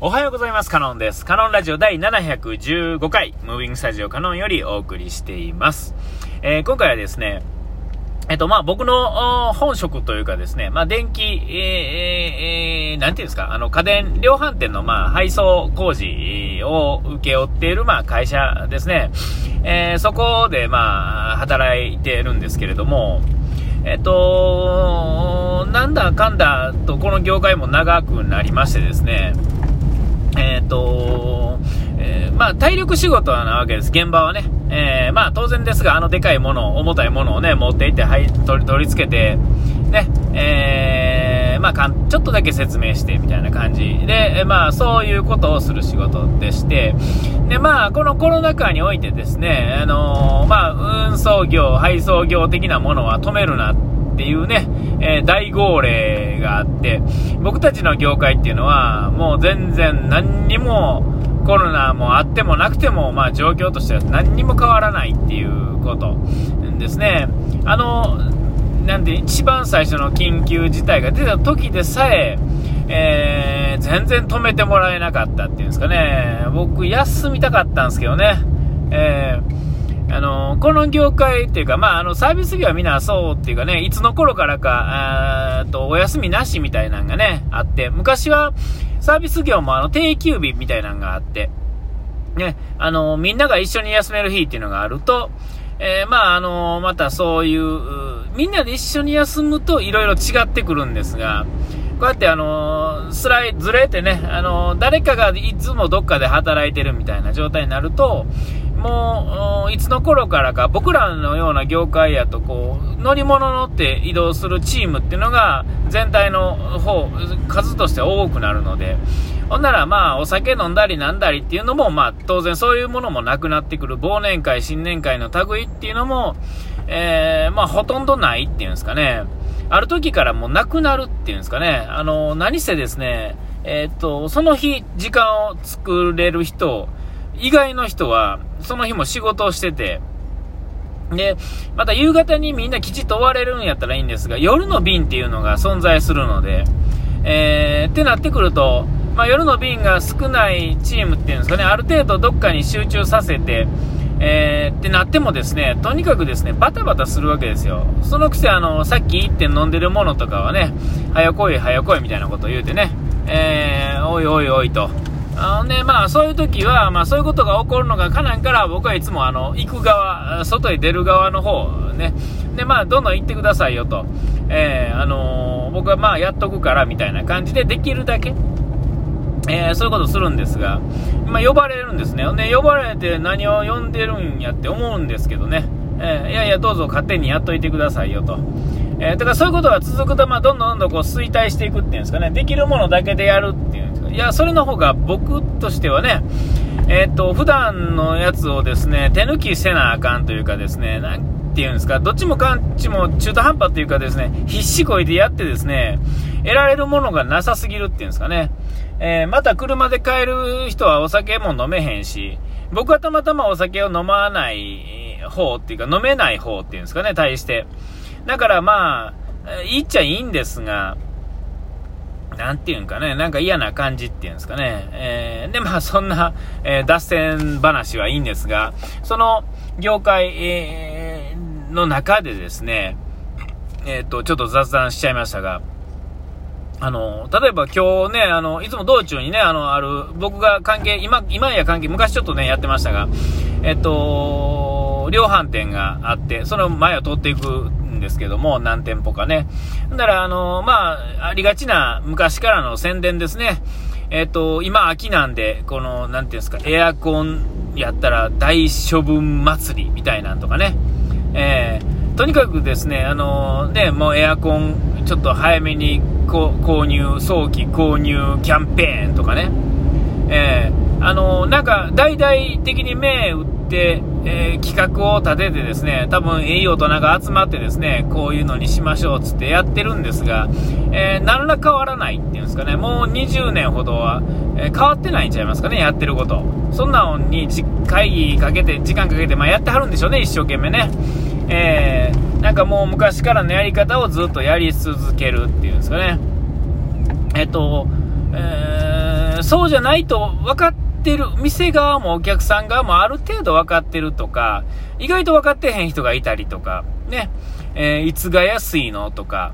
おはようございます。カノンです。カノンラジオ第715回、ムービングスタジオカノンよりお送りしています。えー、今回はですね、えっと、まあ、僕の本職というかですね、まあ、電気、えー、えー、なんていうんですか、あの、家電量販店の、まあ、配送工事を請け負っている、まあ、会社ですね。えー、そこで、まあ、働いてるんですけれども、えっと、なんだかんだと、この業界も長くなりましてですね、えっ、ー、と、えー、まあ、体力仕事なわけです、現場はね。えー、まあ、当然ですが、あのでかいもの、重たいものをね、持っていって、はい、取り、取り付けて、ね、えー、まあかん、ちょっとだけ説明して、みたいな感じで、まあ、そういうことをする仕事でして、で、まあ、このコロナ禍においてですね、あのまあ、運送業、配送業的なものは止めるなっていうね、えー、大号令があって、僕たちの業界っていうのは、もう全然何にもコロナもあってもなくても、まあ状況としては何にも変わらないっていうことですね。あの、なんで一番最初の緊急事態が出た時でさえ、えー、全然止めてもらえなかったっていうんですかね。僕休みたかったんですけどね。えーあの、この業界っていうか、まあ、あの、サービス業はみんなそうっていうかね、いつの頃からか、と、お休みなしみたいなのがね、あって、昔は、サービス業もあの、定休日みたいなのがあって、ね、あの、みんなが一緒に休める日っていうのがあると、えー、まあ、あの、またそういう、みんなで一緒に休むと色々違ってくるんですが、こうやってあのスライ、ずれてね、あの誰かがいつもどっかで働いてるみたいな状態になると、もう、いつの頃からか、僕らのような業界やと、こう、乗り物乗って移動するチームっていうのが、全体の方、数として多くなるので、ほんならまあ、お酒飲んだりなんだりっていうのも、まあ、当然そういうものもなくなってくる。忘年会、新年会の類っていうのも、えー、まあ、ほとんどないっていうんですかね。ある時からもうなくなるっていうんですかね。あの、何せですね、えー、っと、その日、時間を作れる人、以外の人は、その日も仕事をしてて、で、また夕方にみんなきちっと終われるんやったらいいんですが、夜の便っていうのが存在するので、えー、ってなってくると、まあ、夜の便が少ないチームっていうんですかね、ある程度どっかに集中させて、えー、ってなってもですね、とにかくですね、バタバタするわけですよ。そのくせ、あの、さっき1点飲んでるものとかはね、早来い、早来いみたいなことを言うてね、えー、おいおいおいと、あのね、まあ、そういう時は、まあ、そういうことが起こるのがかなんから僕はいつもあの行く側、外へ出る側の方ね、でまあ、どんどん行ってくださいよと、えー、あのー、僕はまあやっとくからみたいな感じでできるだけ、えー、そういうことするんですが、まあ、呼ばれるんですね、で呼ばれて何を呼んでるんやって思うんですけどね、え、いやいや、どうぞ勝手にやっといてくださいよと。えー、だからそういうことが続くと、まあ、どんどんどんどんこう衰退していくっていうんですかね、できるものだけでやるっていうんですかいや、それの方が僕としてはね、えっ、と、普段のやつをですね、手抜きせなあかんというかですね、なんていうんですか、どっちもかんちも中途半端というかですね、必死こいでやってですね、得られるものがなさすぎるっていうんですかね。えー、また車で帰る人はお酒も飲めへんし、僕はたまたまお酒を飲まない方っていうか、飲めない方っていうんですかね、対して。だからまあ、いっちゃいいんですが、なんていうんかね、なんか嫌な感じっていうんですかね。えー、で、まあそんな、えー、脱線話はいいんですが、その業界、えー、の中でですね、えっ、と、ちょっと雑談しちゃいましたが、あの、例えば今日ね、あの、いつも道中にね、あの、ある、僕が関係、今、今や関係、昔ちょっとね、やってましたが、えっと、量販店があって、その前を通っていくんですけども、何店舗かね。だから、あの、まあ、ありがちな昔からの宣伝ですね。えっ、ー、と、今秋なんで、この、なんていうんですか、エアコンやったら大処分祭りみたいなんとかね。えー、とにかくですね、あのね、もうエアコンちょっと早めに購入、早期購入キャンペーンとかね。えー、あのなんか大々的に目打って、えー、企画を立ててですね、多分いい大人が集まってですね、こういうのにしましょうつってやってるんですが、えー、何ら変わらないっていうんですかね、もう20年ほどは、えー、変わってないんちゃいますかね、やってること。そんなのに会議かけて、時間かけて、まあ、やってはるんでしょうね、一生懸命ね。えー、なんかもう昔からのやり方をずっとやり続けるっていうんですかね。えっと、えーそうじゃないと分かっててる、店側もお客さん側もある程度分かってるとか、意外と分かってへん人がいたりとか、ね、えー、いつが安いのとか、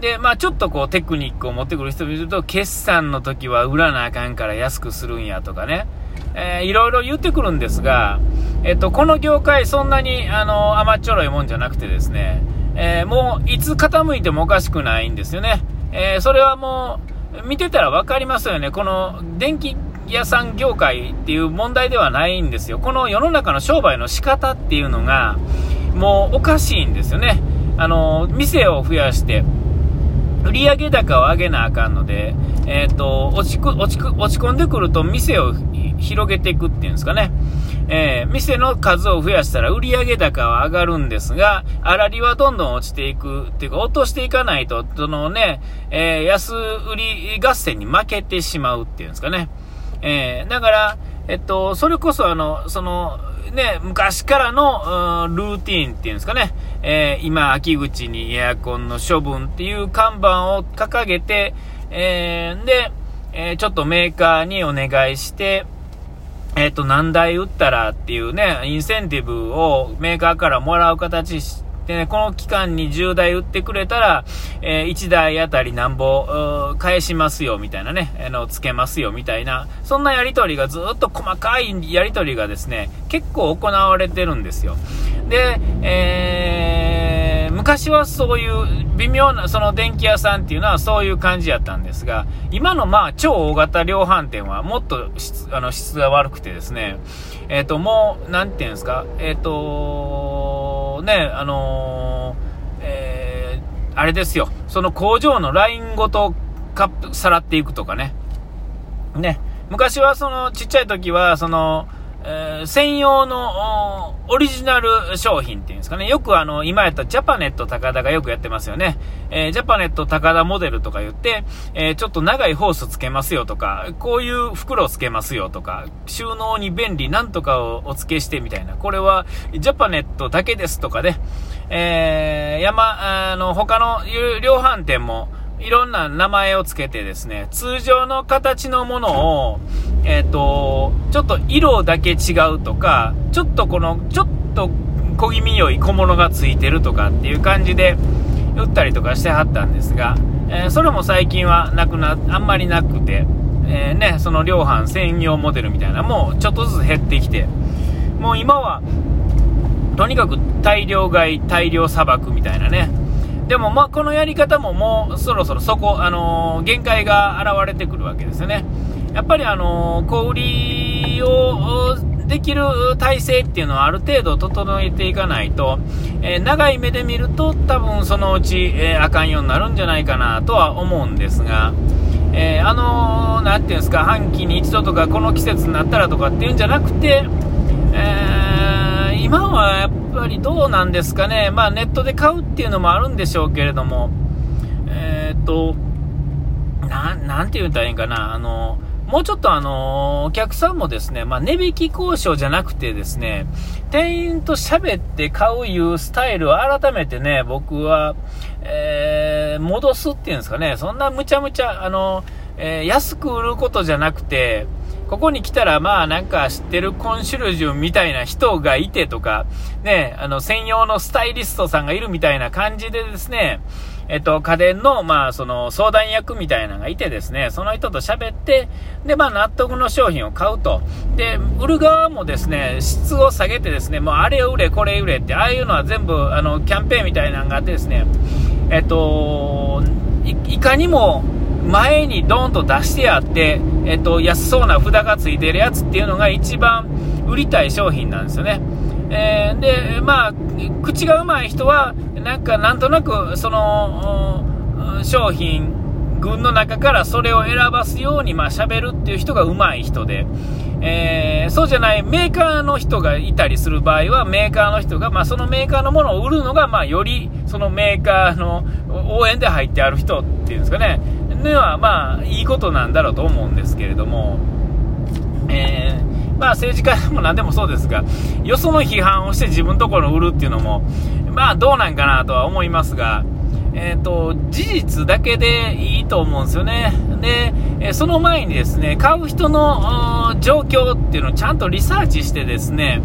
で、まあちょっとこうテクニックを持ってくる人もいると、決算の時は売らなあかんから安くするんやとかね、えー、いろいろ言ってくるんですが、えっと、この業界そんなに、あの、甘っちょろいもんじゃなくてですね、えー、もういつ傾いてもおかしくないんですよね。えー、それはもう、見てたら分かりますよね。この電気屋さん業界っていう問題ではないんですよ。この世の中の商売の仕方っていうのが、もうおかしいんですよね。あの、店を増やして、売上高を上げなあかんので、えっ、ー、と、落ち落ち落ち込んでくると店を広げていくっていうんですかね。えー、店の数を増やしたら売上高は上がるんですが、粗利はどんどん落ちていくっていうか、落としていかないと、そのね、えー、安売り合戦に負けてしまうっていうんですかね。えー、だから、えっと、それこそあの、その、ね、昔からの、ルーティーンっていうんですかね、えー、今、秋口にエアコンの処分っていう看板を掲げて、えー、で、えー、ちょっとメーカーにお願いして、えっ、と、何台売ったらっていうね、インセンティブをメーカーからもらう形でね、この期間に10台売ってくれたら、えー、1台あたりなんぼ、返しますよ、みたいなね、あの、つけますよ、みたいな、そんなやりとりがずっと細かいやりとりがですね、結構行われてるんですよ。で、えー、昔はそういう微妙な、その電気屋さんっていうのはそういう感じやったんですが、今のまあ超大型量販店はもっと質あの質が悪くてですね、えっ、ー、と、もう、なんていうんですか、えっ、ー、と、ね、あのー、えー、あれですよ、その工場のラインごとカップ、さらっていくとかね。ね、昔はそのちっちゃい時は、その、え、専用のオリジナル商品っていうんですかね。よくあの、今やったジャパネット高田がよくやってますよね。えー、ジャパネット高田モデルとか言って、えー、ちょっと長いホースつけますよとか、こういう袋をつけますよとか、収納に便利なんとかをお付けしてみたいな。これはジャパネットだけですとかね。え山、あの、他の量販店も、いろんな名前を付けてですね、通常の形のものを、えっ、ー、と、ちょっと色だけ違うとか、ちょっとこの、ちょっと小気味良い小物が付いてるとかっていう感じで売ったりとかしてはったんですが、えー、それも最近はなくな、あんまりなくて、えー、ね、その量販専用モデルみたいなもうちょっとずつ減ってきて、もう今は、とにかく大量買い、大量砂漠みたいなね、でも、まあ、このやり方ももうそろそろそこ、あのー、限界が現れてくるわけですよね。やっぱり、あの、小売りをできる体制っていうのはある程度整えていかないと、えー、長い目で見ると多分そのうち、えー、あかんようになるんじゃないかなとは思うんですが、えー、あのー、ていうんですか、半期に一度とかこの季節になったらとかっていうんじゃなくて、え今はやっぱりどうなんですかね、まあ、ネットで買うっていうのもあるんでしょうけれども、え、っと、ななんて言ったらいいんかな、あの、もうちょっとあの、お客さんもですね、まあ、値引き交渉じゃなくてですね、店員と喋って買ういうスタイルを改めてね、僕は、えー、戻すっていうんですかね、そんなむちゃむちゃ、あの、えー、安く売ることじゃなくて、ここに来たら、まあなんか知ってるコンシュルジュみたいな人がいてとか、ね、あの専用のスタイリストさんがいるみたいな感じでですね、えっと、家電の、まあ、その、相談役みたいなのがいてですね、その人と喋って、で、まあ、納得の商品を買うと。で、売る側もですね、質を下げてですね、もうあれ売れ、これ売れって、ああいうのは全部、あの、キャンペーンみたいなのがあってですね、えっと、いかにも、前にドーンと出してあって、えっと、安そうな札がついてるやつっていうのが一番売りたい商品なんですよね。えー、で、まあ、口がうまい人は、なんか、なんとなく、その、商品群の中からそれを選ばすように、まあ、喋るっていう人がうまい人で、えー、そうじゃないメーカーの人がいたりする場合は、メーカーの人が、まあ、そのメーカーのものを売るのが、まあ、より、そのメーカーの応援で入ってある人っていうんですかね、のは、まあ、いいことなんだろうと思うんですけれども、えー、まあ、政治家でも何でもそうですが、よその批判をして自分のところを売るっていうのも、まあ、どうなんかなとは思いますが、えっ、ー、と、事実だけでいいと思うんですよね。で、その前にですね、買う人の状況っていうのをちゃんとリサーチしてですね、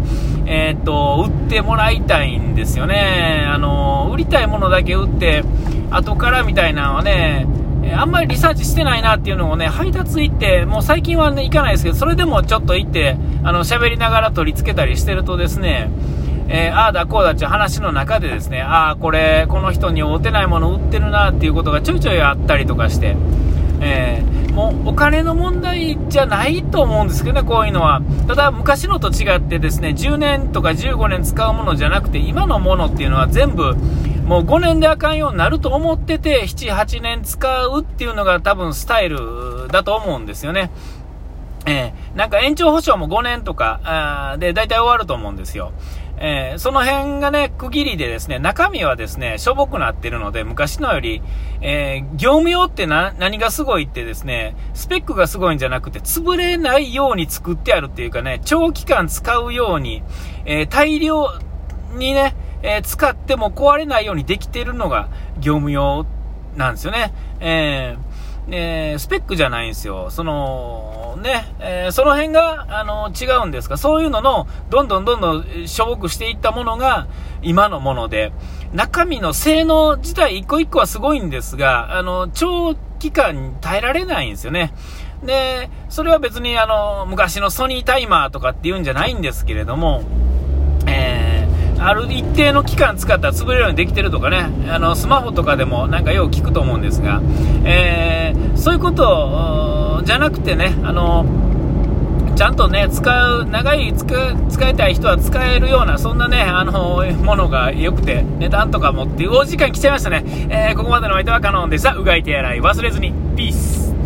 えっ、と、売ってもらいたいんですよね。あの、売りたいものだけ売って、後からみたいなのはね、あんまりリサーチしてないなっていうのをね、配達行って、もう最近はね、行かないですけど、それでもちょっと行って、あの、喋りながら取り付けたりしてるとですね、えー、ああだこうだっていう話の中でですね、ああ、これ、この人に合うてないもの売ってるなっていうことがちょいちょいあったりとかして、えー、もうお金の問題じゃないと思うんですけどね、こういうのは。ただ、昔のと違ってですね、10年とか15年使うものじゃなくて、今のものっていうのは全部、もう5年であかんようになると思ってて、7、8年使うっていうのが多分スタイルだと思うんですよね。えー、なんか延長保証も5年とかあで大体終わると思うんですよ。えー、その辺がね、区切りでですね、中身はですね、しょぼくなってるので、昔のより、えー、業務用って何がすごいってですね、スペックがすごいんじゃなくて、潰れないように作ってあるっていうかね、長期間使うように、えー、大量にね、え使っても壊れないようにできてるのが業務用なんですよね。えーえー、スペックじゃないんですよ。その、ね、えー、その辺が、あの、違うんですが、そういうのの、どんどんどんどんしょぼくしていったものが、今のもので、中身の性能自体一個一個はすごいんですが、あの、長期間耐えられないんですよね。で、それは別にあの、昔のソニータイマーとかっていうんじゃないんですけれども、ある一定の期間使ったら潰れるようにできてるとかね、あのスマホとかでもなんかよう聞くと思うんですが、えー、そういうことじゃなくてね、あのちゃんとね、使う、長い使いたい人は使えるような、そんなね、あのものが良くて、値段とかもっていうお時間来ちゃいましたね。えー、ここまでの相手はカノンでした。うがい手洗い忘れずに。ピース。